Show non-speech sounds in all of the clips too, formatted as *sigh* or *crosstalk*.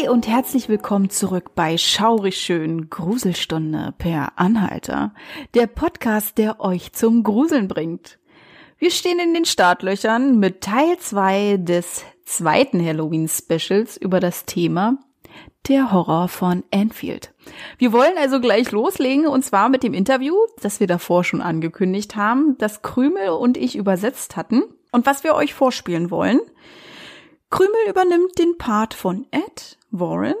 Hi und herzlich willkommen zurück bei Schaurig Schön Gruselstunde per Anhalter. Der Podcast, der euch zum Gruseln bringt. Wir stehen in den Startlöchern mit Teil 2 des zweiten Halloween Specials über das Thema der Horror von Enfield. Wir wollen also gleich loslegen und zwar mit dem Interview, das wir davor schon angekündigt haben, das Krümel und ich übersetzt hatten und was wir euch vorspielen wollen. Krümel übernimmt den Part von Ed Warren,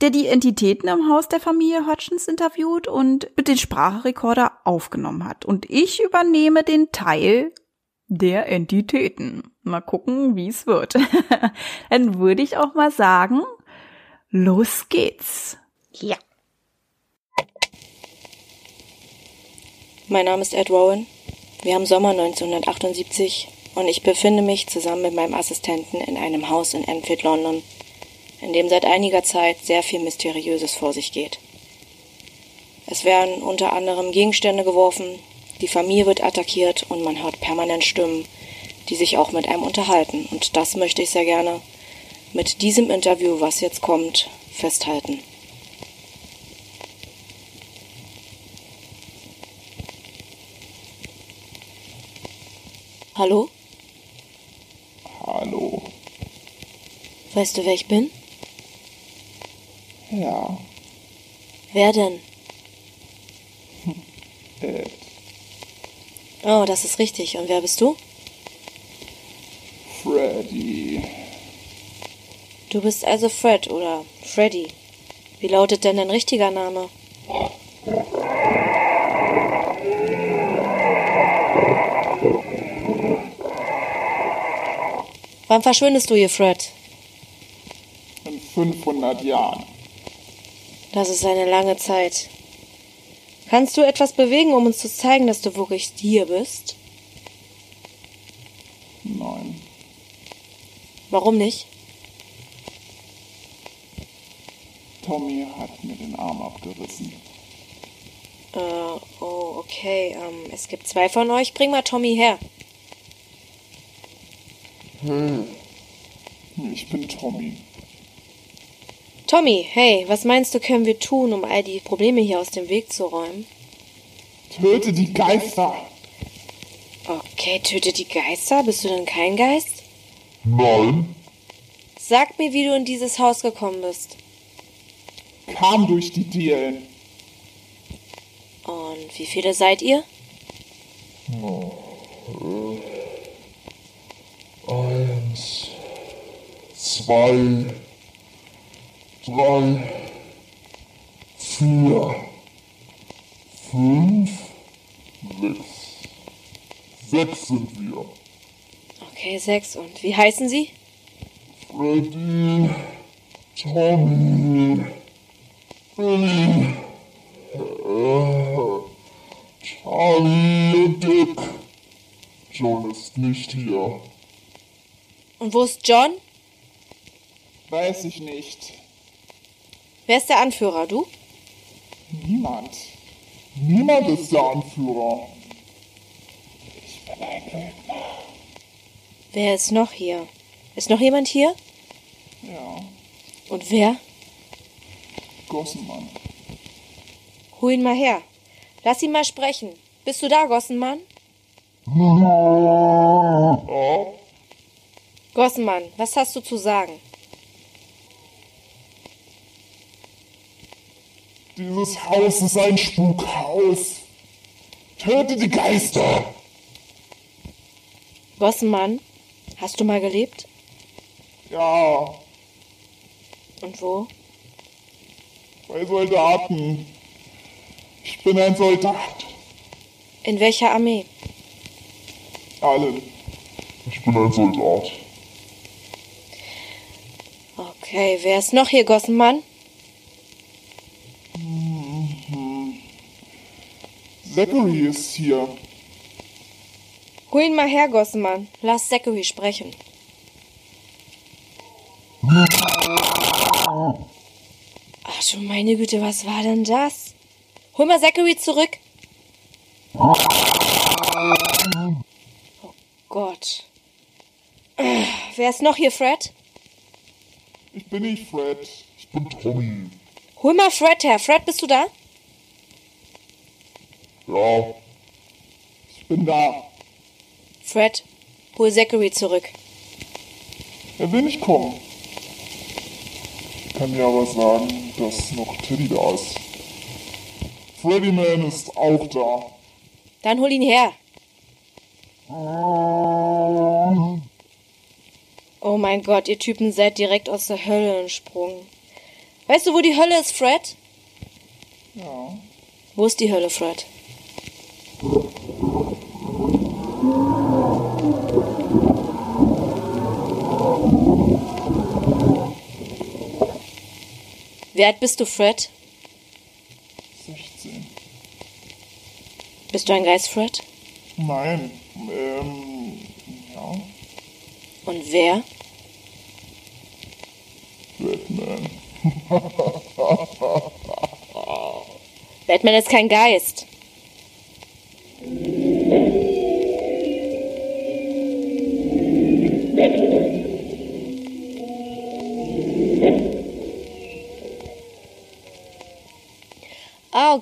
der die Entitäten im Haus der Familie Hodgins interviewt und mit den Sprachrekorder aufgenommen hat. Und ich übernehme den Teil der Entitäten. Mal gucken, wie es wird. *laughs* Dann würde ich auch mal sagen, los geht's. Ja. Mein Name ist Ed Rowan. Wir haben Sommer 1978 und ich befinde mich zusammen mit meinem Assistenten in einem Haus in Enfield, London, in dem seit einiger Zeit sehr viel Mysteriöses vor sich geht. Es werden unter anderem Gegenstände geworfen, die Familie wird attackiert und man hört permanent Stimmen, die sich auch mit einem unterhalten. Und das möchte ich sehr gerne mit diesem Interview, was jetzt kommt, festhalten. Hallo? Hallo. Weißt du, wer ich bin? Ja. Wer denn? Ed. *laughs* Oh, das ist richtig. Und wer bist du? Freddy. Du bist also Fred oder Freddy. Wie lautet denn dein richtiger Name? Wann verschwindest du hier, Fred? In 500 Jahren. Das ist eine lange Zeit. Kannst du etwas bewegen, um uns zu zeigen, dass du wirklich hier bist? Nein. Warum nicht? Tommy hat mir den Arm abgerissen. Äh, oh, okay. Ähm, es gibt zwei von euch. Bring mal Tommy her. Ich bin Tommy. Tommy, hey, was meinst du, können wir tun, um all die Probleme hier aus dem Weg zu räumen? Töte die Geister. Okay, töte die Geister. Bist du denn kein Geist? Nein. Sag mir, wie du in dieses Haus gekommen bist. Kam durch die Dielen. Und wie viele seid ihr? Eins, zwei, drei, vier, fünf, sechs. Sechs sind wir. Okay, sechs. Und wie heißen sie? Freddy, Tommy, Billy, äh, Charlie und Dick. John ist nicht hier. Und wo ist John? Weiß ich nicht. Wer ist der Anführer? Du? Niemand. Niemand ist der Anführer. Ich bin ein Lügner. Wer ist noch hier? Ist noch jemand hier? Ja. Und wer? Gossenmann. Hol ihn mal her. Lass ihn mal sprechen. Bist du da, Gossenmann? Gossenmann, was hast du zu sagen? Dieses Haus ist ein Spukhaus. Töte die Geister. Gossenmann, hast du mal gelebt? Ja, Und wo? bei Soldaten. Ich bin ein Soldat. In welcher Armee? Allen. Ich bin ein Soldat. Okay, wer ist noch hier, Gossenmann? Zachary ist hier. Hol ihn mal her, Gossemann. Lass Zachary sprechen. Ach du meine Güte, was war denn das? Hol mal Zachary zurück. Oh Gott. Äh, Wer ist noch hier, Fred? Ich bin nicht Fred, ich bin Tommy. Hol mal Fred her. Fred, bist du da? Ja, Ich bin da. Fred, hol Zachary zurück. Er will nicht kommen. ich kann dir aber sagen, dass noch Teddy da ist. Freddy Man ist auch da. Dann hol ihn her. Oh mein Gott, ihr Typen seid direkt aus der Hölle entsprungen. Weißt du, wo die Hölle ist, Fred? Ja. Wo ist die Hölle, Fred? Wie alt bist du, Fred? 16. Bist du ein Geist, Fred? Nein. Ähm. Ja. Und wer? Batman. *laughs* Batman ist kein Geist.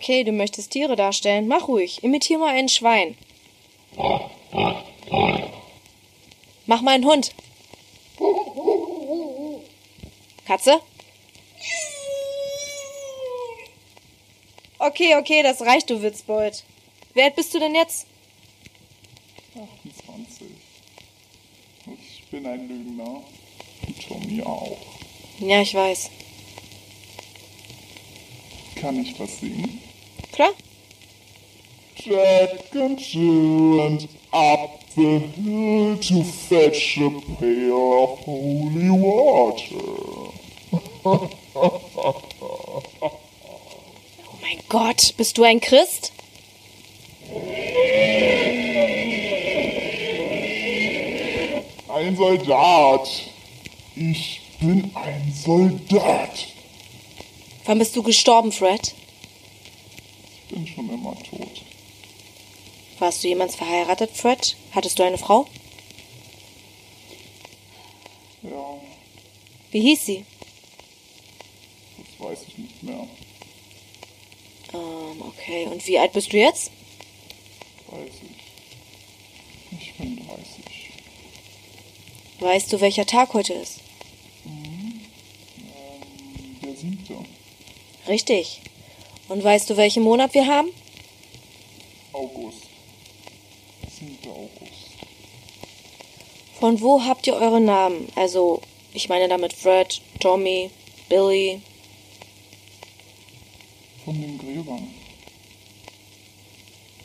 Okay, du möchtest Tiere darstellen. Mach ruhig. Imitier mal ein Schwein. Mach mal einen Hund. Katze? Okay, okay, das reicht, du Witzbold. Wer bist du denn jetzt? 28. Ich bin ein Lügner. Und Tommy auch. Ja, ich weiß. Kann ich was singen? Klar? Jack and Jill and up the hill to fetch a pail of holy water. Oh mein Gott, bist du ein Christ? Ein Soldat. Ich bin ein Soldat. Wann bist du gestorben, Fred? Ich bin schon immer tot. Warst du jemals verheiratet, Fred? Hattest du eine Frau? Ja, Wie hieß sie? das weiß ich nicht mehr. Ähm, okay. Und wie alt bist du jetzt? 30. Ich bin 30. Weißt du, welcher Tag heute ist? Der siebte. Richtig. Und weißt du, welchen Monat wir haben? August. 7. August. Von wo habt ihr eure Namen? Also, ich meine damit Fred, Tommy, Billy. Von den Gräbern.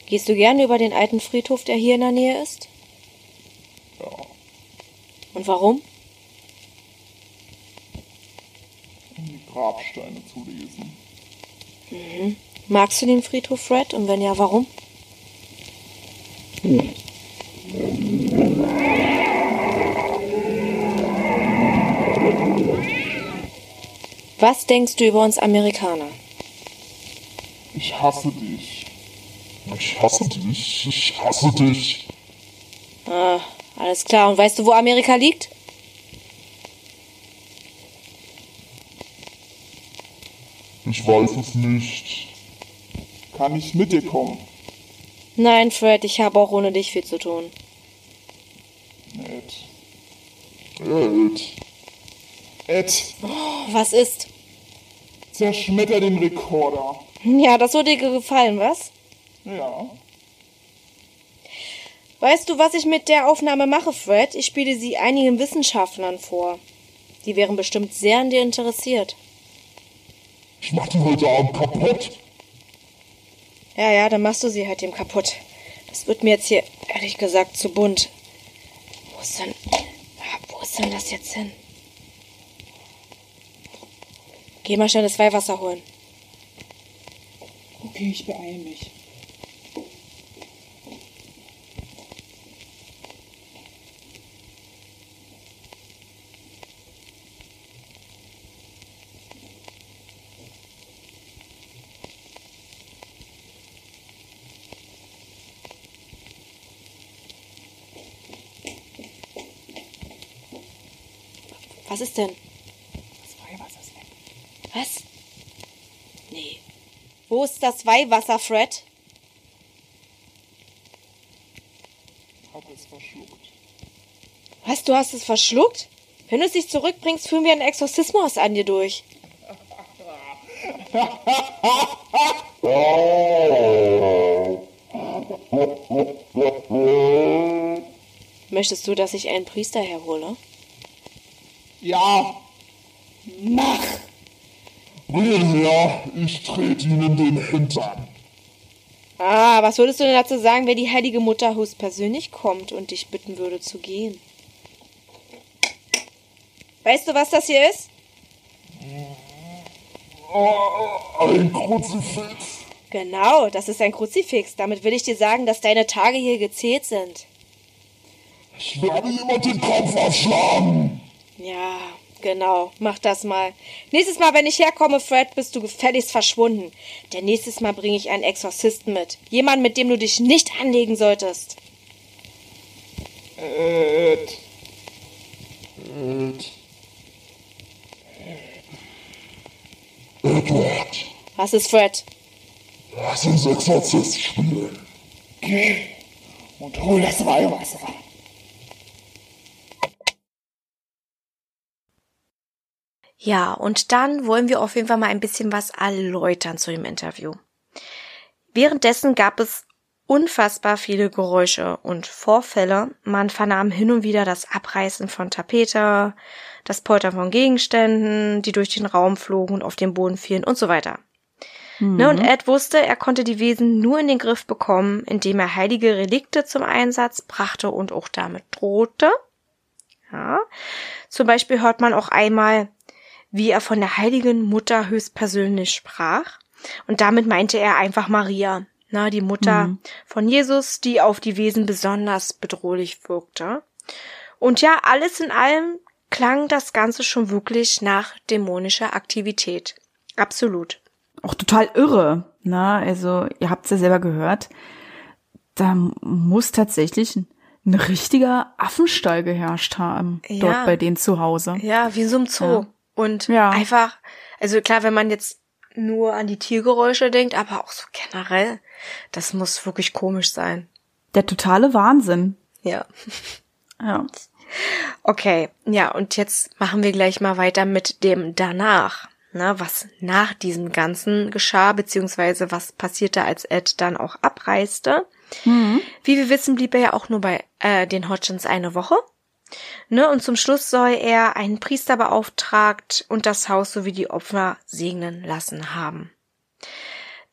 Gehst du gerne über den alten Friedhof, der hier in der Nähe ist? Ja. Und warum? Um die Grabsteine zu lesen. Magst du den Friedhof, Fred? Und wenn ja, warum? Was denkst du über uns Amerikaner? Ich hasse dich. Ich hasse dich, ich hasse dich. Ah, alles klar. Und weißt du, wo Amerika liegt? Ich weiß es nicht. Kann ich mit dir kommen? Nein, Fred, ich habe auch ohne dich viel zu tun. Ed. Ed, Ed, Was ist? zerschmetter den Rekorder. Ja, das würde dir gefallen, was? Ja. Weißt du, was ich mit der Aufnahme mache, Fred? Ich spiele sie einigen Wissenschaftlern vor. Die wären bestimmt sehr an dir interessiert. Ich mach die heute Abend kaputt. Ja, ja, dann machst du sie halt dem kaputt. Das wird mir jetzt hier, ehrlich gesagt, zu bunt. Wo ist denn, ah, wo ist denn das jetzt hin? Geh mal schnell das Weihwasser holen. Okay, ich beeile mich. Was ist denn? Das Weihwasser ist weg. Was? Nee. Wo ist das Weihwasser, Fred? Hab es verschluckt. Was, du hast es verschluckt? Wenn du es nicht zurückbringst, führen wir einen Exorzismus an dir durch. *laughs* Möchtest du, dass ich einen Priester herhole? Ja, Mach! bring her, ich trete ihnen den Hintern. Ah, was würdest du denn dazu sagen, wenn die heilige Mutter höchstpersönlich kommt und dich bitten würde zu gehen? Weißt du, was das hier ist? Ein Kruzifix. Genau, das ist ein Kruzifix. Damit will ich dir sagen, dass deine Tage hier gezählt sind. Ich werde jemand den Kopf abschlagen. Ja, genau. Mach das mal. Nächstes Mal, wenn ich herkomme, Fred, bist du gefälligst verschwunden. Denn nächstes Mal bringe ich einen Exorzisten mit. Jemand, mit dem du dich nicht anlegen solltest. Ed. Ed. Edward, Was ist Fred? lass uns Exorzist spielen. Geh und hol das Weihwasser. Ja, und dann wollen wir auf jeden Fall mal ein bisschen was erläutern zu dem Interview. Währenddessen gab es unfassbar viele Geräusche und Vorfälle. Man vernahm hin und wieder das Abreißen von Tapete, das Poltern von Gegenständen, die durch den Raum flogen und auf den Boden fielen und so weiter. Ne, und Ed wusste, er konnte die Wesen nur in den Griff bekommen, indem er heilige Relikte zum Einsatz brachte und auch damit drohte. Ja. Zum Beispiel hört man auch einmal, wie er von der heiligen Mutter höchstpersönlich sprach. Und damit meinte er einfach Maria, na, die Mutter von Jesus, die auf die Wesen besonders bedrohlich wirkte. Und ja, alles in allem klang das Ganze schon wirklich nach dämonischer Aktivität. Absolut. Auch total irre. Na, also ihr habt's ja selber gehört. Da muss tatsächlich ein, ein richtiger Affenstall geherrscht haben, Ja. dort bei denen zu Hause. Ja, wie so einem Zoo. Ja. Und Ja. einfach, also klar, wenn man jetzt nur an die Tiergeräusche denkt, aber auch so generell, das muss wirklich komisch sein. Der totale Wahnsinn. Ja. Ja. Okay, ja, und jetzt machen wir gleich mal weiter mit dem danach. Ne, was nach diesem Ganzen geschah, beziehungsweise was passierte, als Ed dann auch abreiste. Wie wir wissen, blieb er ja auch nur bei äh, den Hodgins eine Woche. Ne, und zum Schluss soll er einen Priester beauftragt und das Haus sowie die Opfer segnen lassen haben.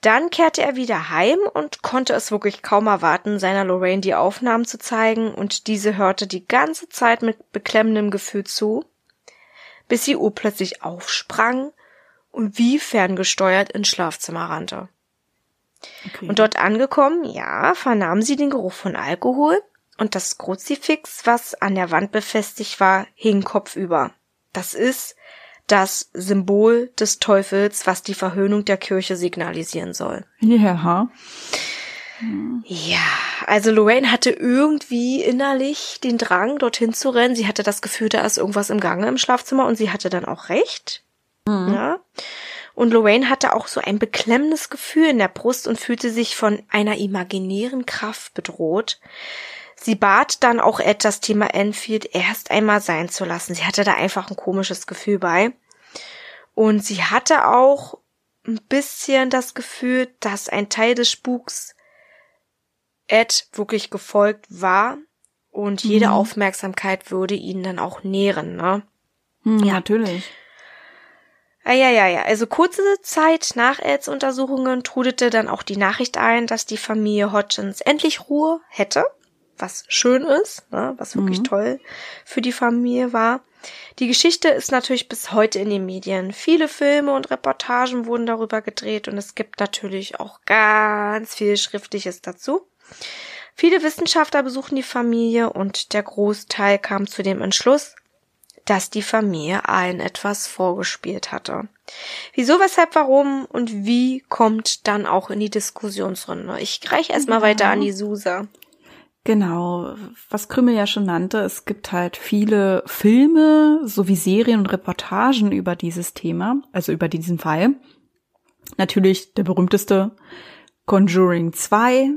Dann kehrte er wieder heim und konnte es wirklich kaum erwarten, seiner Lorraine die Aufnahmen zu zeigen, und diese hörte die ganze Zeit mit beklemmendem Gefühl zu, bis sie urplötzlich aufsprang und wie ferngesteuert ins Schlafzimmer rannte. Okay. Und dort angekommen, ja, vernahm sie den Geruch von Alkohol und das Kruzifix, was an der Wand befestigt war, hing kopfüber. Das ist das Symbol des Teufels, was die Verhöhnung der Kirche signalisieren soll. Ja. Ja, also Lorraine hatte irgendwie innerlich den Drang, dorthin zu rennen. Sie hatte das Gefühl, da ist irgendwas im Gange im Schlafzimmer und sie hatte dann auch recht. Ja. Und Lorraine hatte auch so ein beklemmendes Gefühl in der Brust und fühlte sich von einer imaginären Kraft bedroht. Sie bat dann auch Ed, das Thema Enfield erst einmal sein zu lassen. Sie hatte da einfach ein komisches Gefühl bei. Und sie hatte auch ein bisschen das Gefühl, dass ein Teil des Spuks Ed wirklich gefolgt war und jede Aufmerksamkeit würde ihn dann auch nähren, ne? Hm, Ja. Natürlich. Ah, ja, ja, ja. Also kurze Zeit nach Eds Untersuchungen trudete dann auch die Nachricht ein, dass die Familie Hodgins endlich Ruhe hätte, was schön ist, ne? was wirklich toll für die Familie war. Die Geschichte ist natürlich bis heute in den Medien. Viele Filme und Reportagen wurden darüber gedreht und es gibt natürlich auch ganz viel Schriftliches dazu. Viele Wissenschaftler besuchen die Familie und der Großteil kam zu dem Entschluss, dass die Familie allen etwas vorgespielt hatte. Wieso, weshalb, warum und wie kommt dann auch in die Diskussionsrunde. Ich reiche erstmal weiter an die Susa. Genau, was Krümel ja schon nannte, es gibt halt viele Filme sowie Serien und Reportagen über dieses Thema, also über diesen Fall. Natürlich der berühmteste Conjuring 2.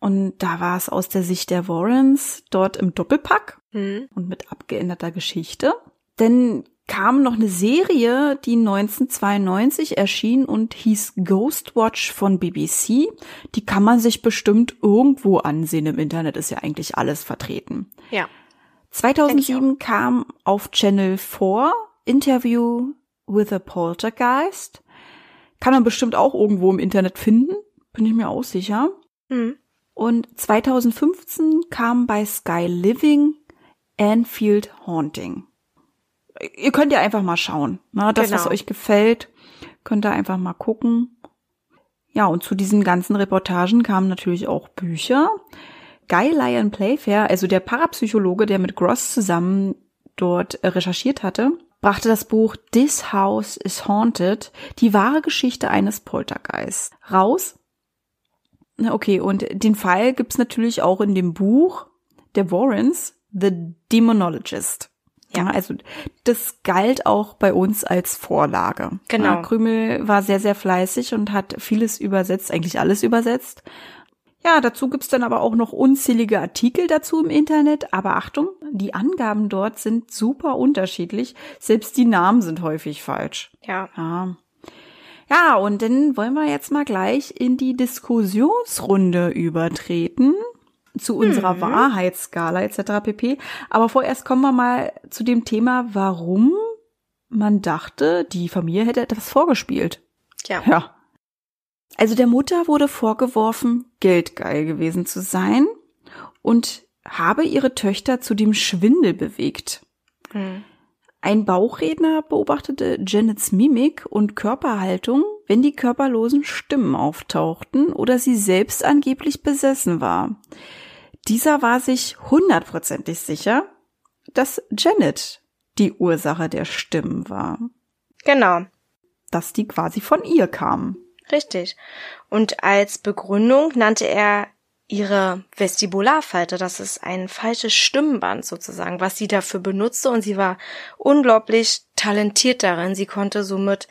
Und da war es aus der Sicht der Warrens dort im Doppelpack Hm. und mit abgeänderter Geschichte. Denn kam noch eine Serie, die 1992 erschien und hieß Ghostwatch von BBC. Die kann man sich bestimmt irgendwo ansehen. Im Internet ist ja eigentlich alles vertreten. Ja. 2007 kam auf Channel 4 Interview with a Poltergeist. Kann man bestimmt auch irgendwo im Internet finden. Bin ich mir auch sicher. Hm. Und 2015 kam bei Sky Living Anfield Haunting. Ihr könnt ja einfach mal schauen. Ne? Das, was Genau. euch gefällt, könnt ihr einfach mal gucken. Ja, und zu diesen ganzen Reportagen kamen natürlich auch Bücher. Guy Lyon Playfair, also der Parapsychologe, der mit Gross zusammen dort äh, recherchiert hatte, brachte das Buch This House is Haunted, die wahre Geschichte eines Poltergeists, raus. Okay, und den Fall gibt's natürlich auch in dem Buch der Warrens, The Demonologist. Ja. Also das galt auch bei uns als Vorlage. Genau. Ja, Krümel war sehr, sehr fleißig und hat vieles übersetzt, eigentlich alles übersetzt. Ja, dazu gibt's dann aber auch noch unzählige Artikel dazu im Internet. Aber Achtung, die Angaben dort sind super unterschiedlich. Selbst die Namen sind häufig falsch. Ja. Ja. Ja, und dann wollen wir jetzt mal gleich in die Diskussionsrunde übertreten zu unserer Wahrheitsskala etc. pp. Aber vorerst kommen wir mal zu dem Thema, warum man dachte, die Familie hätte etwas vorgespielt. Ja. Ja. Also der Mutter wurde vorgeworfen, geldgeil gewesen zu sein und habe ihre Töchter zu dem Schwindel bewegt. Hm. Ein Bauchredner beobachtete Janets Mimik und Körperhaltung, wenn die körperlosen Stimmen auftauchten oder sie selbst angeblich besessen war. Dieser war sich hundertprozentig sicher, dass Janet die Ursache der Stimmen war, Genau. dass die quasi von ihr kamen. Richtig. Und als Begründung nannte er ihre Vestibularfalte. Das ist ein falsches Stimmband sozusagen, was sie dafür benutzte. Und sie war unglaublich talentiert darin. Sie konnte somit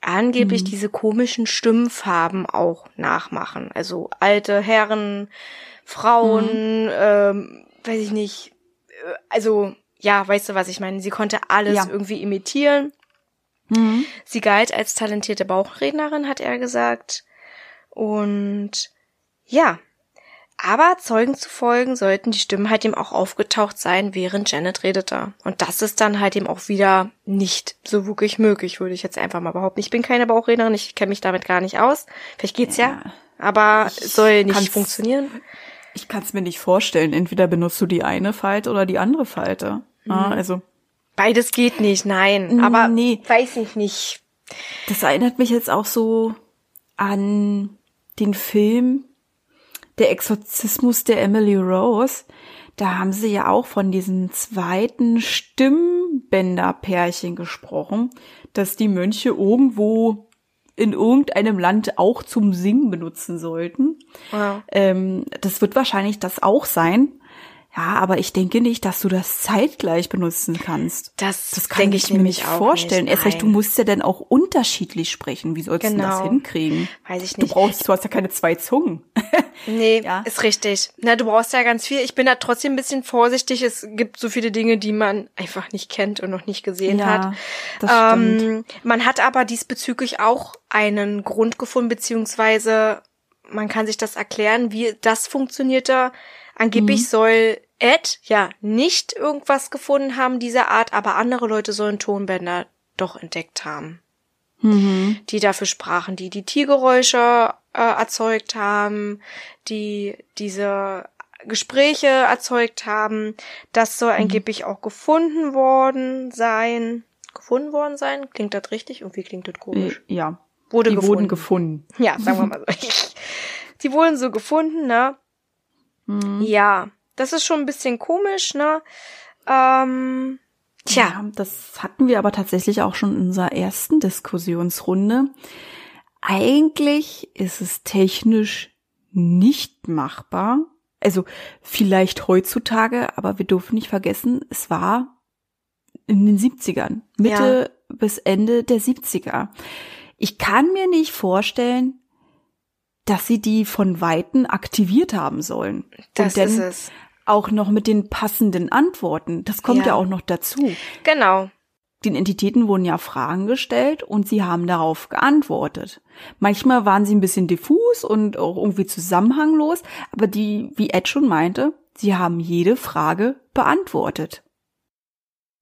angeblich diese komischen Stimmfarben auch nachmachen. Also alte Herren, Frauen, ähm, weiß ich nicht. äh, Also, ja, weißt du, was ich meine? Sie konnte alles Ja. irgendwie imitieren. Mhm. Sie galt als talentierte Bauchrednerin, hat er gesagt. Und ja, aber Zeugen zu folgen sollten die Stimmen halt ihm auch aufgetaucht sein, während Janet redete. Und das ist dann halt eben auch wieder nicht so wirklich möglich, würde ich jetzt einfach mal behaupten. Ich bin keine Bauchrednerin, ich kenne mich damit gar nicht aus. Vielleicht geht's ja, Ja. aber es soll nicht funktionieren. Ich kann es mir nicht vorstellen. Entweder benutzt du die eine Falte oder die andere Falte. Ah, also Beides geht nicht, nein. Aber Nee. weiß ich nicht. Das erinnert mich jetzt auch so an den Film Der Exorzismus der Emily Rose. Da haben sie ja auch von diesen zweiten Stimmbänderpärchen gesprochen, dass die Mönche irgendwo in irgendeinem Land auch zum Singen benutzen sollten. Ja. Ähm, das wird wahrscheinlich das auch sein. Ja, aber ich denke nicht, dass du das zeitgleich benutzen kannst. Das, Das kann ich, ich mir nicht vorstellen. Nicht. Erst recht, du musst ja dann auch unterschiedlich sprechen. Wie sollst du das Genau. hinkriegen? Weiß ich Du nicht. brauchst, du hast ja keine zwei Zungen. *laughs* Nee, Ja. ist richtig. Na, du brauchst ja ganz viel. Ich bin da trotzdem ein bisschen vorsichtig. Es gibt so viele Dinge, die man einfach nicht kennt und noch nicht gesehen hat. das stimmt. Ähm, man hat aber diesbezüglich auch einen Grund gefunden, beziehungsweise man kann sich das erklären, wie das funktionierte. Angeblich Mhm. soll Ed ja nicht irgendwas gefunden haben dieser Art, aber andere Leute sollen Tonbänder doch entdeckt haben Mhm. die dafür sprachen, die die Tiergeräusche äh, erzeugt haben, die diese Gespräche erzeugt haben. Das Mhm. soll angeblich auch gefunden worden sein. Gefunden worden sein? Klingt das richtig? Irgendwie klingt das komisch. Äh, Ja. Wurde Die gefunden. wurden gefunden. Ja, sagen wir mal so. *laughs* Die wurden so gefunden, ne? Mhm. Ja, das ist schon ein bisschen komisch, ne? Ähm, tja, Ja, das hatten wir aber tatsächlich auch schon in unserer ersten Diskussionsrunde. Eigentlich ist es technisch nicht machbar. Also vielleicht heutzutage, aber wir dürfen nicht vergessen, es war in den 70ern, Mitte ja. bis Ende der 70er. Ich kann mir nicht vorstellen, dass sie die von Weitem aktiviert haben sollen. Das ist es. Auch noch mit den passenden Antworten. Das kommt ja, Ja. auch noch dazu. Genau. Den Entitäten wurden ja Fragen gestellt und sie haben darauf geantwortet. Manchmal waren sie ein bisschen diffus und auch irgendwie zusammenhanglos, aber die, wie Ed schon meinte, sie haben jede Frage beantwortet.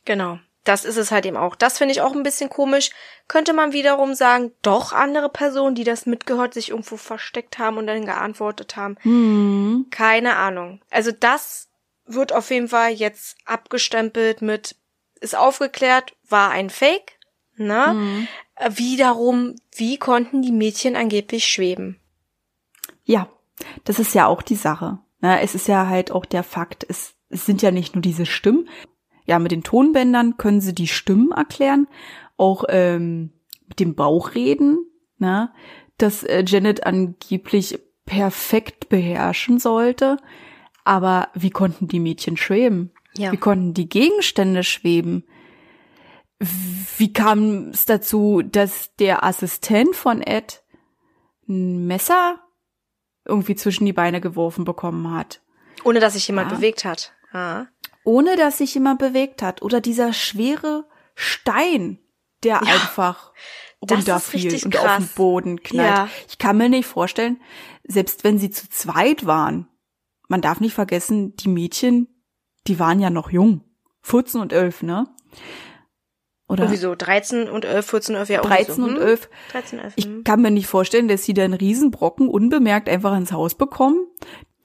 Genau. Das ist es halt eben auch. Das finde ich auch ein bisschen komisch. Könnte man wiederum sagen, doch andere Personen, die das mitgehört, sich irgendwo versteckt haben und dann geantwortet haben. Hm. Keine Ahnung. Also das wird auf jeden Fall jetzt abgestempelt mit, ist aufgeklärt, war ein Fake. Ne? Mhm. Wiederum, wie konnten die Mädchen angeblich schweben? Ja, das ist ja auch die Sache. Na, es ist ja halt auch der Fakt, es, es sind ja nicht nur diese Stimmen. Ja, mit den Tonbändern können sie die Stimmen erklären, auch ähm, mit dem Bauchreden, na, dass äh, Janet angeblich perfekt beherrschen sollte. Aber wie konnten die Mädchen schweben? Ja. Wie konnten die Gegenstände schweben? Wie kam es dazu, dass der Assistent von Ed ein Messer irgendwie zwischen die Beine geworfen bekommen hat? Ohne dass sich jemand Ja. bewegt hat. Ja. Ohne dass sich jemand bewegt hat. Oder dieser schwere Stein, der einfach das ist runterfiel und auf den krass. Boden knallt. Ja. Ich kann mir nicht vorstellen, selbst wenn sie zu zweit waren, man darf nicht vergessen, die Mädchen, die waren ja noch jung. 14 und 11, ne? Oder Irgendwie so 13 und 11, 14, 11, ja. irgendwie 13 so. und Hm? 11. 13, 11. Ich hm. kann mir nicht vorstellen, dass sie da einen Riesenbrocken unbemerkt einfach ins Haus bekommen.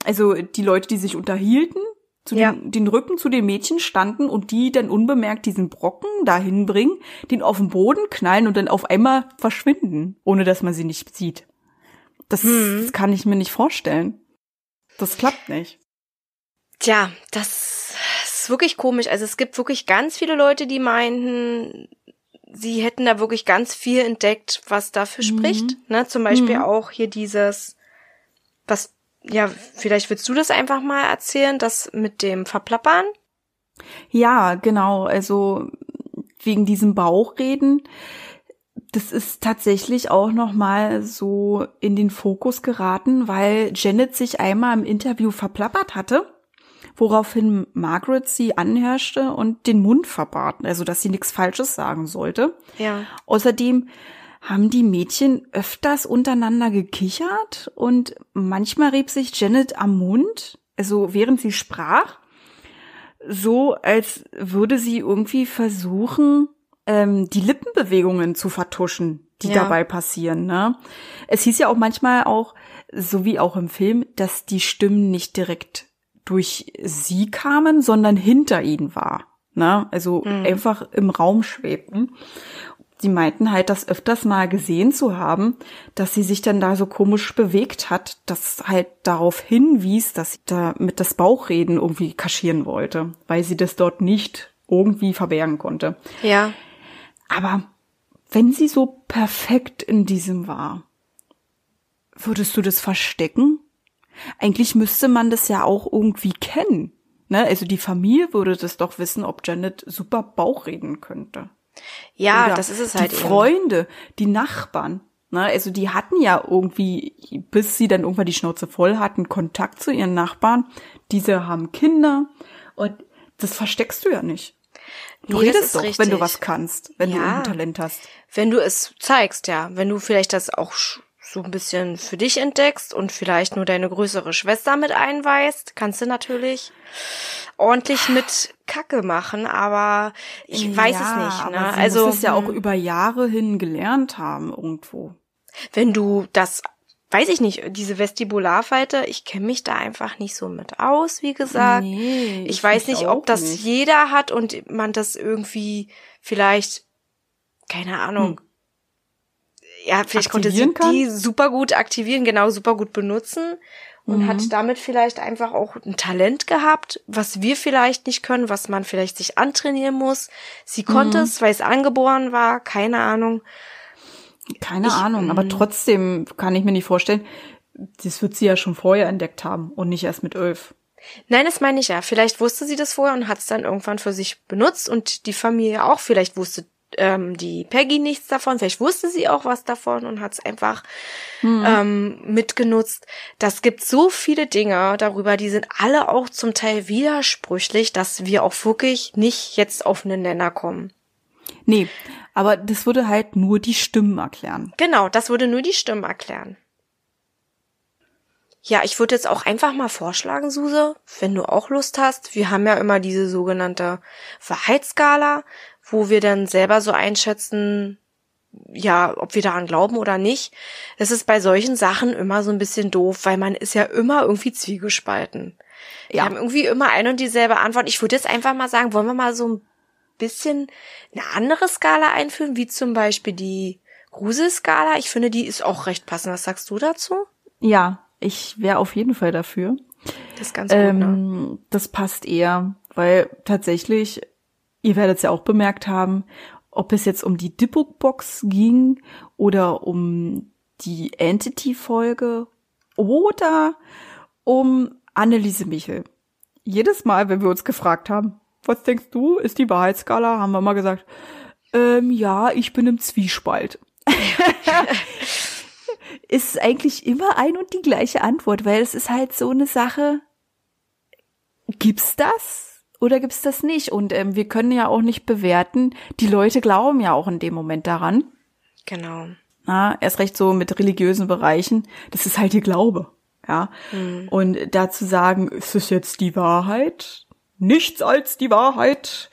Also die Leute, die sich unterhielten, zu Ja. den, den Rücken zu den Mädchen standen und die dann unbemerkt diesen Brocken dahin bringen, den auf den Boden knallen und dann auf einmal verschwinden, ohne dass man sie nicht sieht. Das, Hm. kann ich mir nicht vorstellen. Das klappt nicht. Tja, das ist wirklich komisch. Also es gibt wirklich ganz viele Leute, die meinten, sie hätten da wirklich ganz viel entdeckt, was dafür spricht. Ne? Zum Beispiel Mhm. auch hier dieses, was, ja, vielleicht willst du das einfach mal erzählen, das mit dem Verplappern. Ja, genau. Also wegen diesem Bauchreden, das ist tatsächlich auch noch mal so in den Fokus geraten, weil Janet sich einmal im Interview verplappert hatte, woraufhin Margaret sie anherrschte und den Mund verbat, also dass sie nichts Falsches sagen sollte. Ja. Außerdem haben die Mädchen öfters untereinander gekichert und manchmal rieb sich Janet am Mund, also während sie sprach, so als würde sie irgendwie versuchen, ähm, die Lippenbewegungen zu vertuschen, die Ja. dabei passieren. Ne? Es hieß ja auch manchmal auch, so wie auch im Film, dass die Stimmen nicht direkt durch sie kamen, sondern hinter ihnen war. Ne? Also einfach im Raum schwebten. Die meinten halt, das öfters mal gesehen zu haben, dass sie sich dann da so komisch bewegt hat, das halt darauf hinwies, dass sie da mit das Bauchreden irgendwie kaschieren wollte, weil sie das dort nicht irgendwie verbergen konnte. Ja. Aber wenn sie so perfekt in diesem war, würdest du das verstecken? Eigentlich müsste man das ja auch irgendwie kennen. Ne? Also die Familie würde das doch wissen, ob Janet super Bauch reden könnte. Ja, Oder das ist es halt Die eben. Freunde, die Nachbarn. Ne? Also die hatten ja irgendwie, bis sie dann irgendwann die Schnauze voll hatten, Kontakt zu ihren Nachbarn. Diese haben Kinder und das versteckst du ja nicht. Du Nee, redest doch, wenn richtig. du was kannst, wenn du Ja. ein Talent hast. Wenn du es zeigst, ja. Wenn du vielleicht das auch so ein bisschen für dich entdeckst und vielleicht nur deine größere Schwester mit einweist, kannst du natürlich ordentlich mit Kacke machen, aber ich weiß ja, es nicht. aber Ne? sie Also muss es ja auch hm, über Jahre hin gelernt haben irgendwo. wenn du das, weiß ich nicht, diese Vestibularfalte, ich kenne mich da einfach nicht so mit aus, wie gesagt. Nee, ich weiß nicht, ob das nicht. jeder hat und man das irgendwie vielleicht, keine Ahnung, ja, vielleicht konnte sie. Aktivieren die kann? super gut aktivieren, genau, super gut benutzen und Mhm. hat damit vielleicht einfach auch ein Talent gehabt, was wir vielleicht nicht können, was man vielleicht sich antrainieren muss. Sie konnte Mhm. es, weil es angeboren war, keine Ahnung. Keine Ich- Ahnung, aber mm. trotzdem kann ich mir nicht vorstellen, das wird sie ja schon vorher entdeckt haben und nicht erst mit elf. Nein, das meine ich ja. Vielleicht wusste sie das vorher und hat es dann irgendwann für sich benutzt und die Familie auch. Vielleicht wusste ähm, die Peggy nichts davon. Vielleicht wusste sie auch was davon und hat es einfach hm. ähm, mitgenutzt. Das gibt so viele Dinge darüber, die sind alle auch zum Teil widersprüchlich, dass wir auch wirklich nicht jetzt auf einen Nenner kommen. Nee, aber das würde halt nur die Stimmen erklären. Genau, das würde nur die Stimmen erklären. Ja, ich würde jetzt auch einfach mal vorschlagen, Suse, wenn du auch Lust hast. Wir haben ja immer diese sogenannte Wahrheitsskala, wo wir dann selber so einschätzen, ja, ob wir daran glauben oder nicht. Das ist bei solchen Sachen immer so ein bisschen doof, weil man ist ja immer irgendwie zwiegespalten. Ja. Wir haben irgendwie immer eine und dieselbe Antwort. Ich würde jetzt einfach mal sagen, wollen wir mal so ein bisschen eine andere Skala einführen, wie zum Beispiel die Gruselskala. Ich finde, die ist auch recht passend. Was sagst du dazu? Ja, ich wäre auf jeden Fall dafür. Das ist ganz gut, ähm, ne? Das passt eher, weil tatsächlich, ihr werdet es ja auch bemerkt haben, ob es jetzt um die Dipbook-Box ging oder um die Entity-Folge oder um Anneliese Michel. Jedes Mal, wenn wir uns gefragt haben, was denkst du, ist die Wahrheitsskala, haben wir mal gesagt, ähm, ja, ich bin im Zwiespalt. *laughs* ist eigentlich immer ein und die gleiche Antwort, weil es ist halt so eine Sache, gibt's das oder gibt's das nicht? Und ähm, wir können ja auch nicht bewerten, die Leute glauben ja auch in dem Moment daran. Genau. Na, erst recht so mit religiösen Bereichen, das ist halt ihr Glaube. Ja. Mhm. Und dazu sagen, ist es jetzt die Wahrheit? Nichts als die Wahrheit.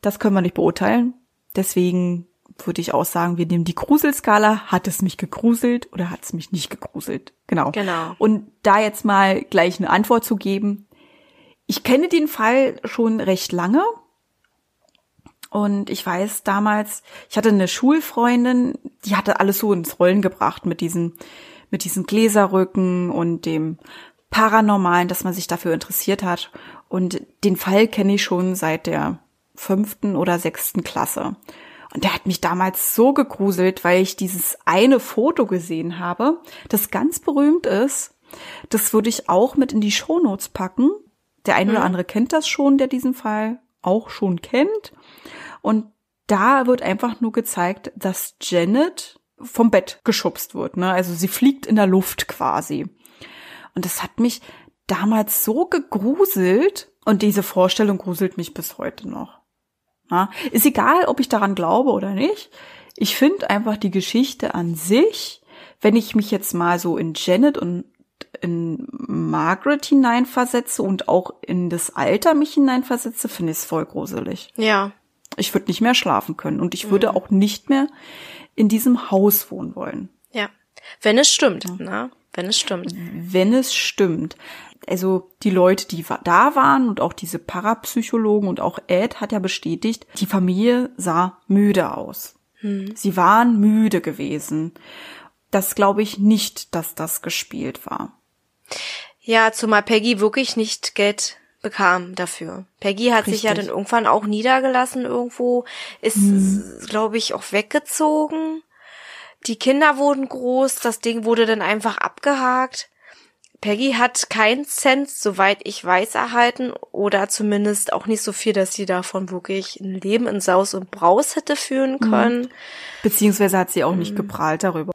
Das können wir nicht beurteilen. Deswegen würde ich auch sagen, wir nehmen die Gruselskala. Hat es mich gegruselt oder hat es mich nicht gegruselt? Genau. Genau. Und da jetzt mal gleich eine Antwort zu geben. Ich kenne den Fall schon recht lange. Und ich weiß damals, ich hatte eine Schulfreundin, die hatte alles so ins Rollen gebracht mit diesen, mit diesen Gläserrücken und dem Paranormalen, dass man sich dafür interessiert hat. Und den Fall kenne ich schon seit der fünften oder sechsten Klasse. Und der hat mich damals so gegruselt, weil ich dieses eine Foto gesehen habe, das ganz berühmt ist. Das würde ich auch mit in die Shownotes packen. Der eine mhm. oder andere kennt das schon, der diesen Fall auch schon kennt. Und da wird einfach nur gezeigt, dass Janet vom Bett geschubst wird. Ne? Also sie fliegt in der Luft quasi. Und das hat mich damals so gegruselt. Und diese Vorstellung gruselt mich bis heute noch. Ja, ist egal, ob ich daran glaube oder nicht. Ich finde einfach die Geschichte an sich, wenn ich mich jetzt mal so in Janet und in Margaret hineinversetze und auch in das Alter mich hineinversetze, finde ich es voll gruselig. Ja. Ich würde nicht mehr schlafen können und ich würde mhm. auch nicht mehr in diesem Haus wohnen wollen. Ja. Wenn es stimmt, ja. ne? Wenn es stimmt. Wenn es stimmt also die Leute, die da waren und auch diese Parapsychologen und auch Ed hat ja bestätigt, die Familie sah müde aus. Hm. Sie waren müde gewesen. Das glaube ich nicht, dass das gespielt war. Ja, zumal Peggy wirklich nicht Geld bekam dafür. Peggy hat Richtig. sich ja dann irgendwann auch niedergelassen irgendwo, ist, hm. glaube ich, auch weggezogen. Die Kinder wurden groß, das Ding wurde dann einfach abgehakt. Peggy hat keinen Cent, soweit ich weiß, erhalten oder zumindest auch nicht so viel, dass sie davon wirklich ein Leben in Saus und Braus hätte führen mhm. können. Beziehungsweise hat sie auch nicht mhm. geprahlt darüber.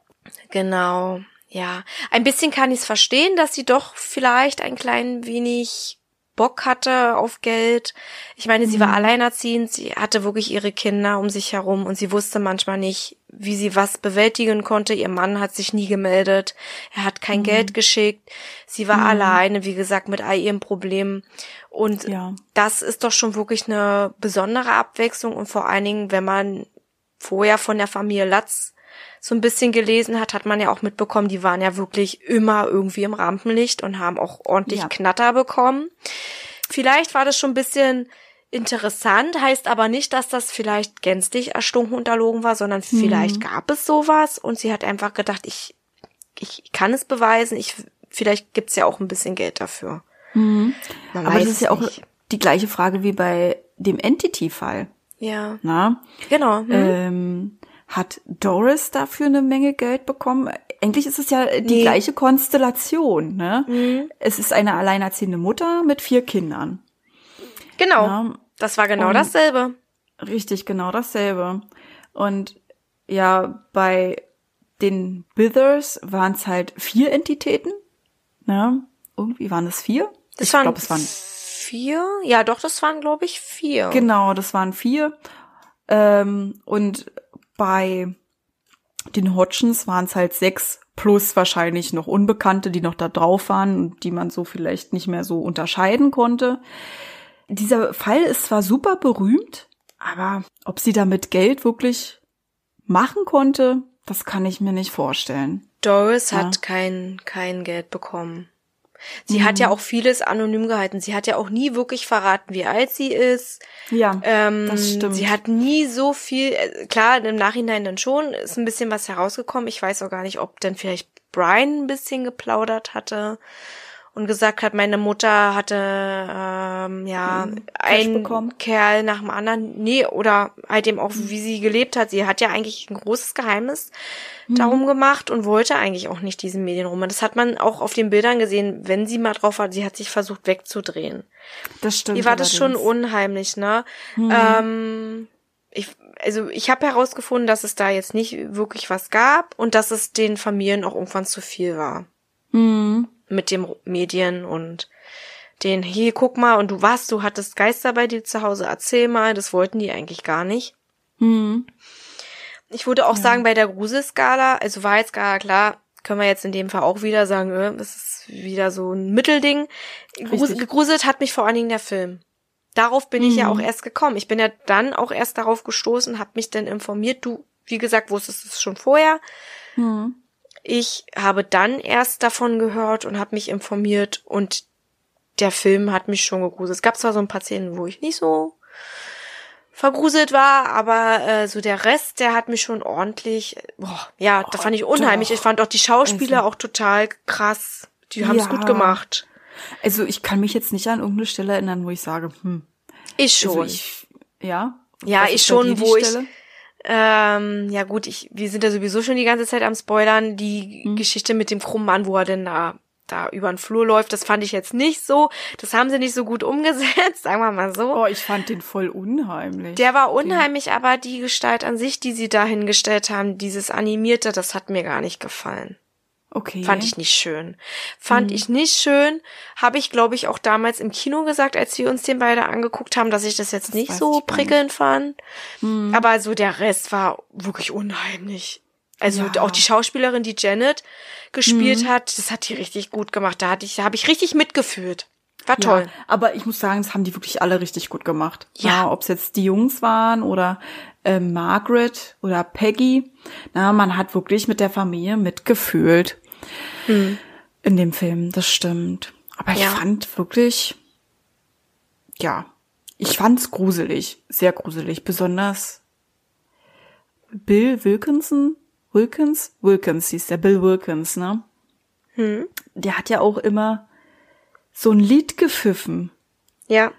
Genau, ja. Ein bisschen kann ich es verstehen, dass sie doch vielleicht ein klein wenig Bock hatte auf Geld. Ich meine, sie war mhm. alleinerziehend, sie hatte wirklich ihre Kinder um sich herum und sie wusste manchmal nicht, wie sie was bewältigen konnte. Ihr Mann hat sich nie gemeldet, er hat kein mhm. Geld geschickt. Sie war mhm. alleine, wie gesagt, mit all ihren Problemen. Und ja. das ist doch schon wirklich eine besondere Abwechslung und vor allen Dingen, wenn man vorher von der Familie Latz so ein bisschen gelesen hat, hat man ja auch mitbekommen, die waren ja wirklich immer irgendwie im Rampenlicht und haben auch ordentlich ja. Knatter bekommen. Vielleicht war das schon ein bisschen interessant, heißt aber nicht, dass das vielleicht gänzlich erstunken unterlogen war, sondern mhm. vielleicht gab es sowas und sie hat einfach gedacht, ich, ich kann es beweisen, ich, vielleicht gibt's ja auch ein bisschen Geld dafür. Mhm. aber das ist ja auch die gleiche Frage wie bei dem Entity-Fall. Ja. Na? Genau. Mhm. Ähm, hat Doris dafür eine Menge Geld bekommen? eigentlich ist es ja die Nee. gleiche Konstellation, ne? Mhm. Es ist eine alleinerziehende Mutter mit vier Kindern. Genau. Ja, Das war genau Und- dasselbe. richtig, genau dasselbe. Und ja, bei den Bithers waren es halt vier Entitäten. Ne? Irgendwie waren es vier. Das ich glaube, es waren vier. Ja, doch, das waren, glaube ich, vier. Genau, das waren vier. Ähm, und bei den Hodgins waren es halt sechs plus wahrscheinlich noch Unbekannte, die noch da drauf waren und die man so vielleicht nicht mehr so unterscheiden konnte. Dieser Fall ist zwar super berühmt, aber ob sie damit Geld wirklich machen konnte, das kann ich mir nicht vorstellen. Doris Ja. hat kein, kein Geld bekommen. Sie hat ja auch vieles anonym gehalten. Sie hat ja auch nie wirklich verraten, wie alt sie ist. Ja, Ähm, das stimmt. Sie hat nie so viel, äh, klar, im Nachhinein dann schon, ist ein bisschen was herausgekommen. Ich weiß auch gar nicht, ob dann vielleicht Brian ein bisschen geplaudert hatte und gesagt hat, meine Mutter hatte ähm, ja Cash einen? Kerl nach dem anderen. Nee, oder halt eben auch, wie sie gelebt hat. Sie hat ja eigentlich ein großes Geheimnis Mhm. Darum gemacht und wollte eigentlich auch nicht diesen Medienroman. Das hat man auch auf den Bildern gesehen, wenn sie mal drauf war, sie hat sich versucht wegzudrehen. das stimmt. Ihr war das schon allerdings. Mhm. unheimlich, ne? Ähm, ich, also ich habe herausgefunden, dass es da jetzt nicht wirklich was gab und dass es den Familien auch irgendwann zu viel war Mhm. mit dem Medien und den, hier, guck mal, und du was, du hattest Geister bei dir zu Hause, erzähl mal, das wollten die eigentlich gar nicht. Mhm. Ich würde auch sagen, bei der Gruselskala, also Wahrheitsskala, klar, können wir jetzt in dem Fall auch wieder sagen, äh, das ist wieder so ein Mittelding. Grus gegruselt hat mich vor allen Dingen der Film. Darauf bin ich ja Mhm. auch erst gekommen. Ich bin ja dann auch erst darauf gestoßen, habe mich dann informiert. Du, wie gesagt, wusstest es schon vorher. Mhm. Ich habe dann erst davon gehört und habe mich informiert und der Film hat mich schon gegruselt. Es gab zwar so ein paar Szenen, wo ich nicht so vergruselt war, aber äh, so der Rest, der hat mich schon ordentlich, boah, ja, da fand ich unheimlich. doch. Ich fand auch die Schauspieler Also- auch total krass. Die haben es Ja. gut gemacht. Also ich kann mich jetzt nicht an irgendeine Stelle erinnern, wo ich sage, hm, Ich schon. Also ich, ja. Ja, ich schon, wo ich- Stelle? Ähm, ja gut, ich, wir sind ja sowieso schon die ganze Zeit am Spoilern. Die Mhm. Geschichte mit dem krummen Mann, wo er denn da, da über den Flur läuft, das fand ich jetzt nicht so. Das haben sie nicht so gut umgesetzt, *laughs* sagen wir mal so. Oh, ich fand den voll unheimlich. Der war unheimlich, aber die Gestalt an sich, die sie da hingestellt haben, dieses Animierte, das hat mir gar nicht gefallen. okay. Fand ich nicht schön. Fand Mhm. ich nicht schön. Habe ich, glaube ich, auch damals im Kino gesagt, als wir uns den beide angeguckt haben, dass ich das jetzt nicht weiß so prickelnd fand. Mhm. Aber so der Rest war wirklich unheimlich. Also Ja. Mhm. auch die Schauspielerin, die Janet gespielt hat, das hat die richtig gut gemacht. Da hatte ich, da habe ich richtig mitgefühlt. War Ja, toll. aber ich muss sagen, das haben die wirklich alle richtig gut gemacht. Ja. Ob es jetzt die Jungs waren oder äh, Margaret oder Peggy. Na, man hat wirklich mit der Familie mitgefühlt in dem Film. Das stimmt. Aber ich Ja. fand wirklich, ja, ich fand's gruselig, sehr gruselig, besonders Bill Wilkinson, Wilkins, Wilkins hieß der Bill Wilkins, ne? Der hat ja auch immer so ein Lied gepfiffen. Ja.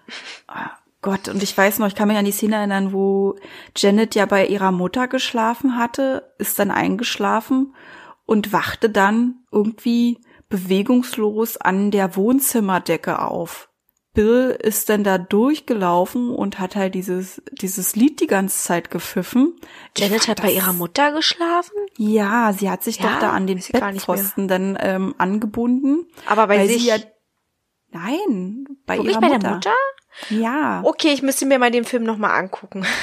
Gott, und ich weiß noch, ich kann mich an die Szene erinnern, wo Janet ja bei ihrer Mutter geschlafen hatte, ist dann eingeschlafen und wachte dann irgendwie bewegungslos an der Wohnzimmerdecke auf. Bill ist dann da durchgelaufen und hat halt dieses, dieses Lied die ganze Zeit gepfiffen. Janet hat bei das- ihrer Mutter geschlafen? Ja, sie hat sich Ja? doch da an den. Bettpfosten dann ähm, angebunden. Aber bei sich. sie ja, nein, bei wirklich ihrer bei Mutter. der Mutter? Ja. Okay, ich müsste mir mal den Film nochmal angucken. *laughs*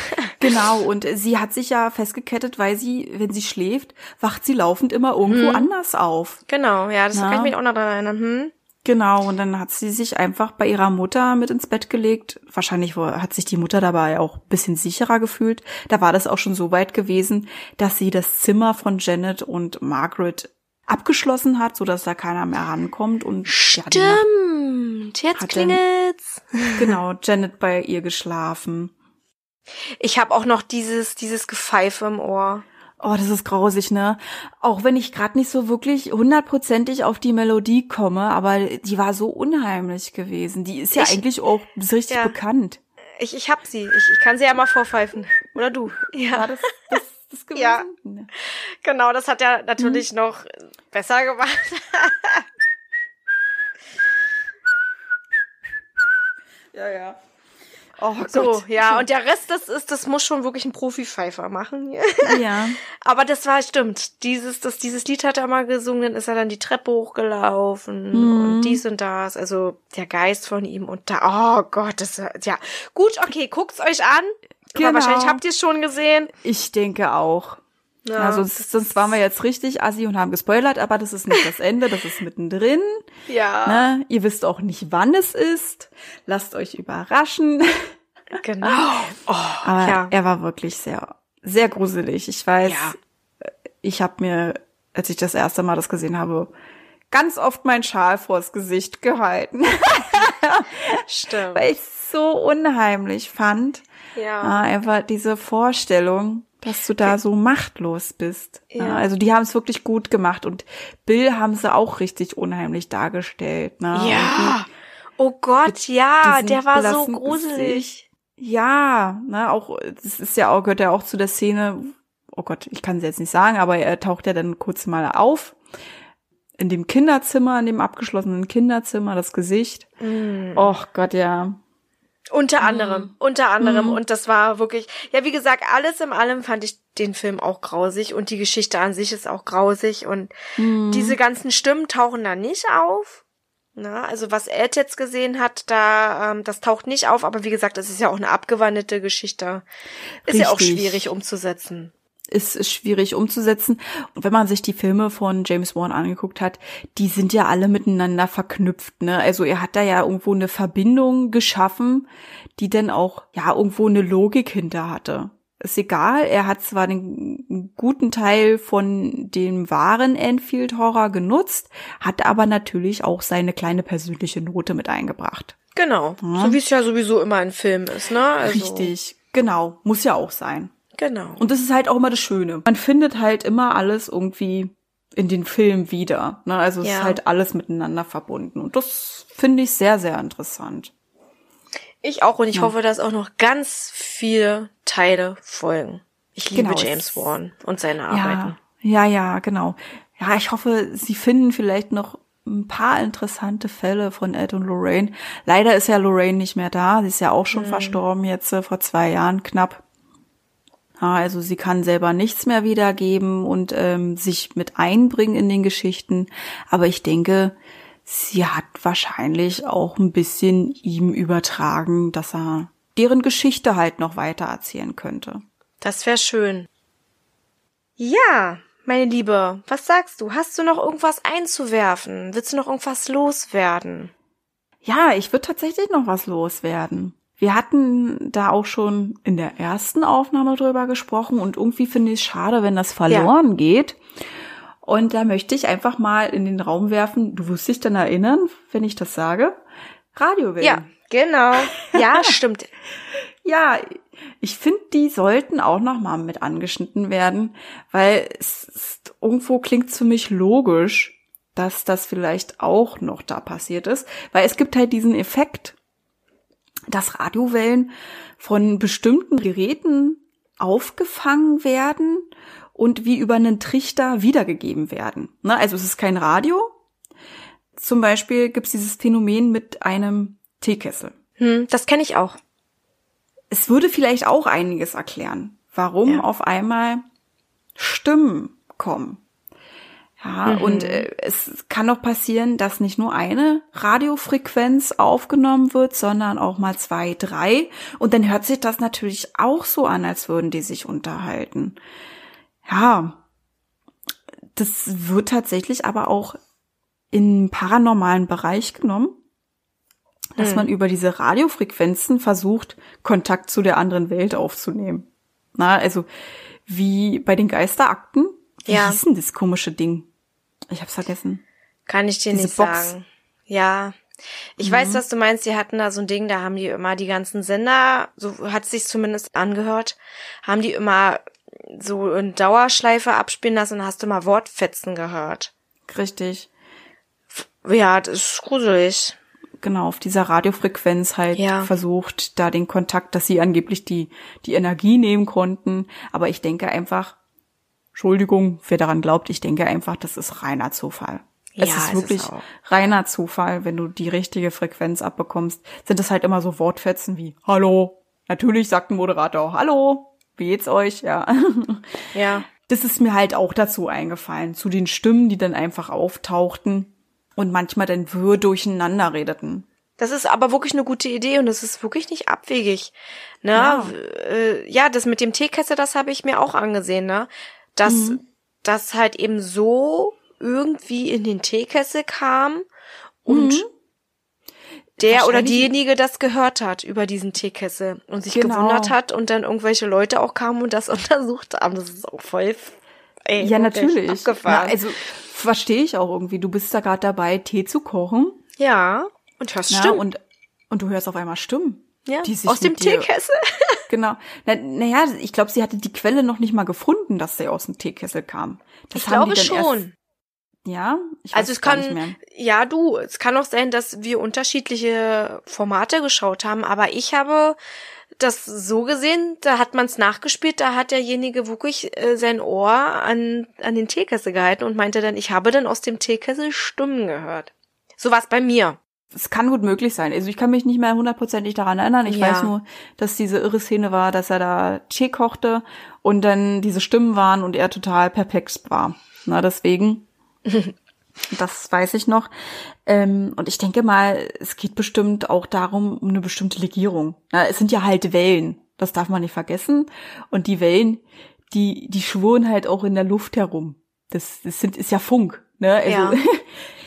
Genau, und sie hat sich ja festgekettet, weil sie, wenn sie schläft, wacht sie laufend immer irgendwo anders auf. genau, ja, das Na? kann ich mich auch noch daran erinnern. Hm? Genau, und dann hat sie sich einfach bei ihrer Mutter mit ins Bett gelegt. Wahrscheinlich hat sich die Mutter dabei auch ein bisschen sicherer gefühlt. Da war das auch schon so weit gewesen, dass sie das Zimmer von Janet und Margaret abgeschlossen hat, sodass da keiner mehr rankommt. Und ja, Stimmt, jetzt Hat denn- klingelt's. *laughs* genau, Janet bei ihr geschlafen. Ich habe auch noch dieses, dieses Gepfeife im Ohr. Oh, das ist grausig, ne? Auch wenn ich gerade nicht so wirklich hundertprozentig auf die Melodie komme, aber die war so unheimlich gewesen. Die ist ja Ich- eigentlich auch richtig Ja. bekannt. Ich, ich hab sie. Ich, ich kann sie ja mal vorpfeifen. Oder du. Ja. Ja, das, das, das *laughs* gewesen? Ja. Genau, das hat er natürlich noch besser gemacht. *laughs* Ja, ja. Oh So, Gott. ja, und der Rest, das ist, das muss schon wirklich ein Profi-Pfeifer machen. Ja. *laughs* Aber das war, stimmt. Dieses, das, dieses Lied hat er mal gesungen, dann ist er dann die Treppe hochgelaufen Mhm. und dies und das. Also der Geist von ihm und da, oh Gott, das, ja. Gut, okay, guckt's euch an. Genau. Aber wahrscheinlich habt ihr es schon gesehen. Ich denke auch. Ja, also sonst waren wir jetzt richtig assi und haben gespoilert, aber das ist nicht das Ende, das ist mittendrin. *laughs* ja, Ne? Ihr wisst auch nicht, wann es ist. Lasst euch überraschen. *laughs* genau. Oh, Aber ja. er war wirklich sehr, sehr gruselig. Ich weiß, Ja. ich habe mir, als ich das erste Mal das gesehen habe, ganz oft mein Schal vors Gesicht gehalten, *laughs* Stimmt. weil ich es so unheimlich fand. Ja. Ah, einfach diese Vorstellung, dass du da so machtlos bist. Ja. Ja. Also die haben es wirklich gut gemacht und Bill haben sie auch richtig unheimlich dargestellt. Ne? Ja. Oh Gott, ja, der war so gruselig. Gesicht. Ja, ne, auch, das ist ja auch, gehört ja auch zu der Szene, oh Gott, ich kann sie jetzt nicht sagen, aber er taucht ja dann kurz mal auf. In dem Kinderzimmer, in dem abgeschlossenen Kinderzimmer, das Gesicht. Mm. Och Gott, ja. Unter anderem, unter anderem. Und das war wirklich, ja, wie gesagt, alles in allem fand ich den Film auch grausig und die Geschichte an sich ist auch grausig und diese ganzen Stimmen tauchen da nicht auf. Na, also was Ed jetzt gesehen hat, da, ähm, das taucht nicht auf, aber wie gesagt, das ist ja auch eine abgewandelte Geschichte. Ist ja auch Richtig. schwierig umzusetzen. Ist, schwierig umzusetzen. Und wenn man sich die Filme von James Wan angeguckt hat, die sind ja alle miteinander verknüpft. Ne? Also er hat da ja irgendwo eine Verbindung geschaffen, die dann auch ja irgendwo eine Logik hinter hatte. Ist egal, er hat zwar den guten Teil von dem wahren Enfield Horror genutzt, hat aber natürlich auch seine kleine persönliche Note mit eingebracht. Genau. So wie es ja sowieso immer ein Film ist, ne? Also, Richtig, genau, muss ja auch sein. Genau. Und das ist halt auch immer das Schöne. Man findet halt immer alles irgendwie in den Film wieder. Ne? Also es Ja. ist halt alles miteinander verbunden. Und das finde ich sehr, sehr interessant. Ich auch und ich hoffe, dass auch noch ganz viele Teile folgen. Ich liebe Genau, James es- Wan und seine Arbeiten. Ja, ja, ja, genau. Ja, ich hoffe, Sie finden vielleicht noch ein paar interessante Fälle von Ed und Lorraine. Leider ist ja Lorraine nicht mehr da. Sie ist ja auch schon verstorben jetzt äh, vor zwei Jahren knapp. Also sie kann selber nichts mehr wiedergeben und ähm, sich mit einbringen in den Geschichten. Aber ich denke, sie hat wahrscheinlich auch ein bisschen ihm übertragen, dass er deren Geschichte halt noch weiter erzählen könnte. Das wäre schön. Ja, meine Liebe, was sagst du? Hast du noch irgendwas einzuwerfen? Willst du noch irgendwas loswerden? Ja, ich würde tatsächlich noch was loswerden. Wir hatten da auch schon in der ersten Aufnahme drüber gesprochen und irgendwie finde ich es schade, wenn das verloren geht. Und da möchte ich einfach mal in den Raum werfen, du wirst dich dann erinnern, wenn ich das sage, Radiowellen. Ja, genau. Ja, *laughs* stimmt. Ja, ich finde, die sollten auch noch mal mit angeschnitten werden, weil es ist, irgendwo klingt für mich logisch, dass das vielleicht auch noch da passiert ist, weil es gibt halt diesen Effekt, dass Radiowellen von bestimmten Geräten aufgefangen werden und wie über einen Trichter wiedergegeben werden. Ne? Also es ist kein Radio. Zum Beispiel gibt es dieses Phänomen mit einem Teekessel. Hm, das kenne ich auch. Es würde vielleicht auch einiges erklären, warum Ja. auf einmal Stimmen kommen. Ja, und äh, es kann auch passieren, dass nicht nur eine Radiofrequenz aufgenommen wird, sondern auch mal zwei, drei. Und dann hört sich das natürlich auch so an, als würden die sich unterhalten. Ja, das wird tatsächlich aber auch im paranormalen Bereich genommen, dass man über diese Radiofrequenzen versucht, Kontakt zu der anderen Welt aufzunehmen. Na, also wie bei den Geisterakten. Wie Ja. hieß denn das komische Ding? Ich hab's vergessen. Kann ich dir Diese nicht Box. sagen. Ja. Ich Mhm. weiß, was du meinst. Die hatten da so ein Ding, da haben die immer die ganzen Sender, so hat sich zumindest angehört, haben die immer so in Dauerschleife abspielen lassen und hast du mal Wortfetzen gehört. Richtig. Ja, das ist gruselig. Genau, auf dieser Radiofrequenz halt Ja. versucht, da den Kontakt, dass sie angeblich die, die Energie nehmen konnten. Aber ich denke einfach, Entschuldigung, wer daran glaubt, ich denke einfach, das ist reiner Zufall. Es Ja, ist es wirklich ist auch. reiner Zufall, wenn du die richtige Frequenz abbekommst, sind es halt immer so Wortfetzen wie Hallo. Natürlich sagt ein Moderator Hallo. Wie geht's euch? Ja. *laughs* Ja. Das ist mir halt auch dazu eingefallen, zu den Stimmen, die dann einfach auftauchten und manchmal dann wirr durcheinander redeten. Das ist aber wirklich eine gute Idee und das ist wirklich nicht abwegig. Ne? Ja. Ja, äh, ja das mit dem Teekessel, das habe ich mir auch angesehen, ne? Dass Mhm. das halt eben so irgendwie in den Teekessel kam und Mhm. der oder diejenige das gehört hat über diesen Teekessel und sich Genau. gewundert hat und dann irgendwelche Leute auch kamen und das *laughs* untersucht haben. Das ist auch voll ey, Ja, natürlich. Na, also verstehe ich auch irgendwie. Du bist da gerade dabei, Tee zu kochen. ja, und hörst Ja, Stimmen. und, und du hörst auf einmal Stimmen. Ja, die sich aus dem dir- Teekessel. *laughs* Genau. Na, naja, ich glaube, sie hatte die Quelle noch nicht mal gefunden, dass sie aus dem Teekessel kam. Das Ich glaube schon. Erst, ja, ich weiß Also es kann, mehr. ja du, es kann auch sein, dass wir unterschiedliche Formate geschaut haben, aber ich habe das so gesehen, da hat man es nachgespielt, da hat derjenige wirklich äh, sein Ohr an, an den Teekessel gehalten und meinte dann, ich habe dann aus dem Teekessel Stimmen gehört. So war's bei mir. Es kann gut möglich sein. Also ich kann mich nicht mehr hundertprozentig daran erinnern. Ich Ja. weiß nur, dass diese irre Szene war, dass er da Tee kochte und dann diese Stimmen waren und er total perplex war. Na, deswegen. *laughs* Das weiß ich noch. Ähm, und ich denke mal, es geht bestimmt auch darum, um eine bestimmte Legierung. Na, es sind ja halt Wellen. Das darf man nicht vergessen. Und die Wellen, die, die schwirren halt auch in der Luft herum. Das, das sind, ist ja Funk. Ne? Also, Ja. *laughs*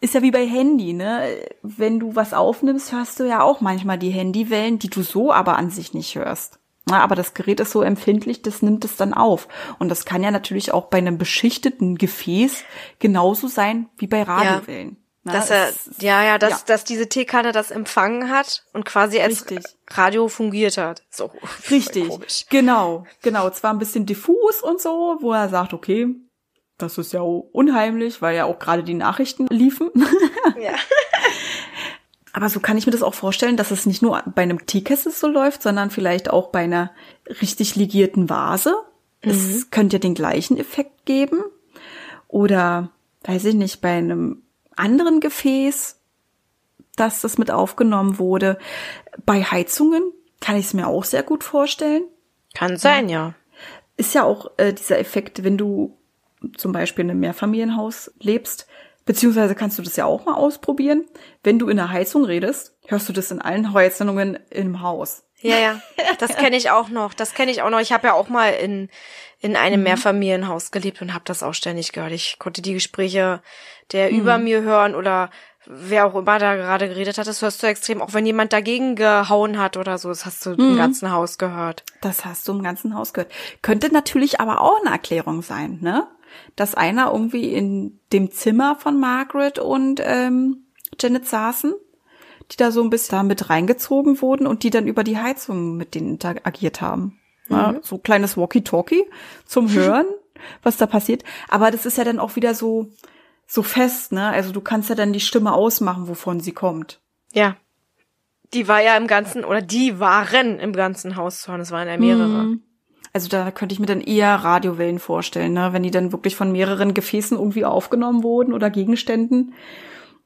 ist ja wie bei Handy, ne? Wenn du was aufnimmst, hörst du ja auch manchmal die Handywellen, die du so aber an sich nicht hörst. Na, aber das Gerät ist so empfindlich, das nimmt es dann auf. Und das kann ja natürlich auch bei einem beschichteten Gefäß genauso sein wie bei Radiowellen. Na, dass er, es- ja, ja, dass, ja. dass diese Teekanne das empfangen hat und quasi als Richtig. Radio fungiert hat. So. *laughs* Richtig, Komisch. genau, genau. Zwar ein bisschen diffus und so, wo er sagt, okay, das ist ja unheimlich, weil ja auch gerade die Nachrichten liefen. Ja. *laughs* Aber so kann ich mir das auch vorstellen, dass es nicht nur bei einem Teekessel so läuft, sondern vielleicht auch bei einer richtig legierten Vase. Es könnte ja den gleichen Effekt geben. Oder, weiß ich nicht, bei einem anderen Gefäß, dass das mit aufgenommen wurde. Bei Heizungen kann ich es mir auch sehr gut vorstellen. Kann sein, ja. Ist ja auch äh, dieser Effekt, wenn du zum Beispiel in einem Mehrfamilienhaus lebst, beziehungsweise kannst du das ja auch mal ausprobieren. Wenn du in der Heizung redest, hörst du das in allen Heizungen im Haus. Ja, ja. Das kenne ich auch noch. Das kenne ich auch noch. Ich habe ja auch mal in, in einem Mehrfamilienhaus gelebt und habe das auch ständig gehört. Ich konnte die Gespräche der über mir hören oder wer auch immer da gerade geredet hat, das hörst du extrem. Auch wenn jemand dagegen gehauen hat oder so, das hast du im ganzen Haus gehört. Das hast du im ganzen Haus gehört. Könnte natürlich aber auch eine Erklärung sein, ne? Dass einer irgendwie in dem Zimmer von Margaret und ähm, Janet saßen, die da so ein bisschen da mit reingezogen wurden und die dann über die Heizung mit denen interagiert haben. Ja, so kleines Walkie-Talkie zum *laughs* Hören, was da passiert. Aber das ist ja dann auch wieder so, so fest, ne? Also du kannst ja dann die Stimme ausmachen, wovon sie kommt. Ja. Die war ja im ganzen, oder die waren im ganzen Haus zu hören. Es waren ja mehrere. Also da könnte ich mir dann eher Radiowellen vorstellen, ne? wenn die dann wirklich von mehreren Gefäßen irgendwie aufgenommen wurden oder Gegenständen.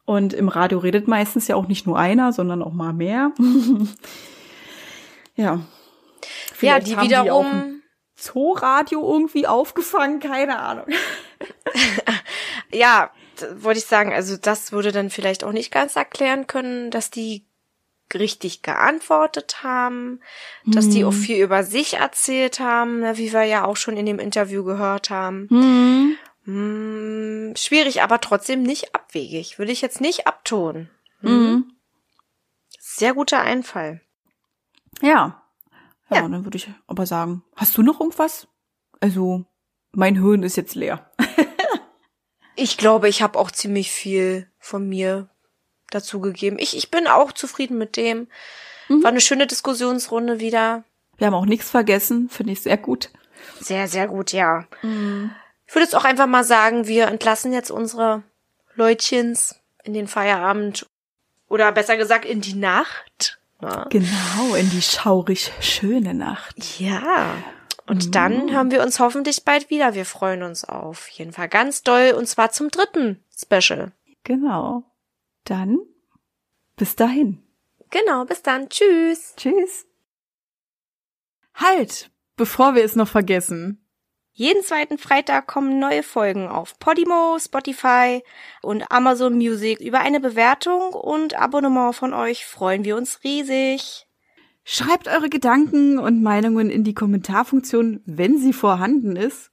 Und im Radio redet meistens ja auch nicht nur einer, sondern auch mal mehr. *laughs* ja. Ja, Vielleicht die haben wiederum. ein Zooradio irgendwie aufgefangen, keine Ahnung. *laughs* ja, wollte ich sagen, also das würde dann vielleicht auch nicht ganz erklären können, dass die richtig geantwortet haben, dass die auch viel über sich erzählt haben, ne, wie wir ja auch schon in dem Interview gehört haben. Hm, schwierig, aber trotzdem nicht abwegig. Würde ich jetzt nicht abtun. Hm. Sehr guter Einfall. Ja. Ja, Ja. dann würde ich aber sagen, hast du noch irgendwas? Also, mein Hirn ist jetzt leer. *laughs* Ich glaube, ich habe auch ziemlich viel von mir dazu gegeben. Ich, ich bin auch zufrieden mit dem. War eine schöne Diskussionsrunde wieder. Wir haben auch nichts vergessen, finde ich sehr gut. Sehr, sehr gut, ja. Ich würde jetzt auch einfach mal sagen, wir entlassen jetzt unsere Leutchens in den Feierabend oder besser gesagt in die Nacht. Ja. Genau, in die schaurig schöne Nacht. ja. Und mhm. dann hören wir uns hoffentlich bald wieder. Wir freuen uns auf jeden Fall ganz doll und zwar zum dritten Special. Genau. Dann bis dahin. Genau, bis dann. Tschüss. Tschüss. Halt, bevor wir es noch vergessen. Jeden zweiten Freitag kommen neue Folgen auf Podimo, Spotify und Amazon Music. Über eine Bewertung und Abonnement von euch freuen wir uns riesig. Schreibt eure Gedanken und Meinungen in die Kommentarfunktion, wenn sie vorhanden ist.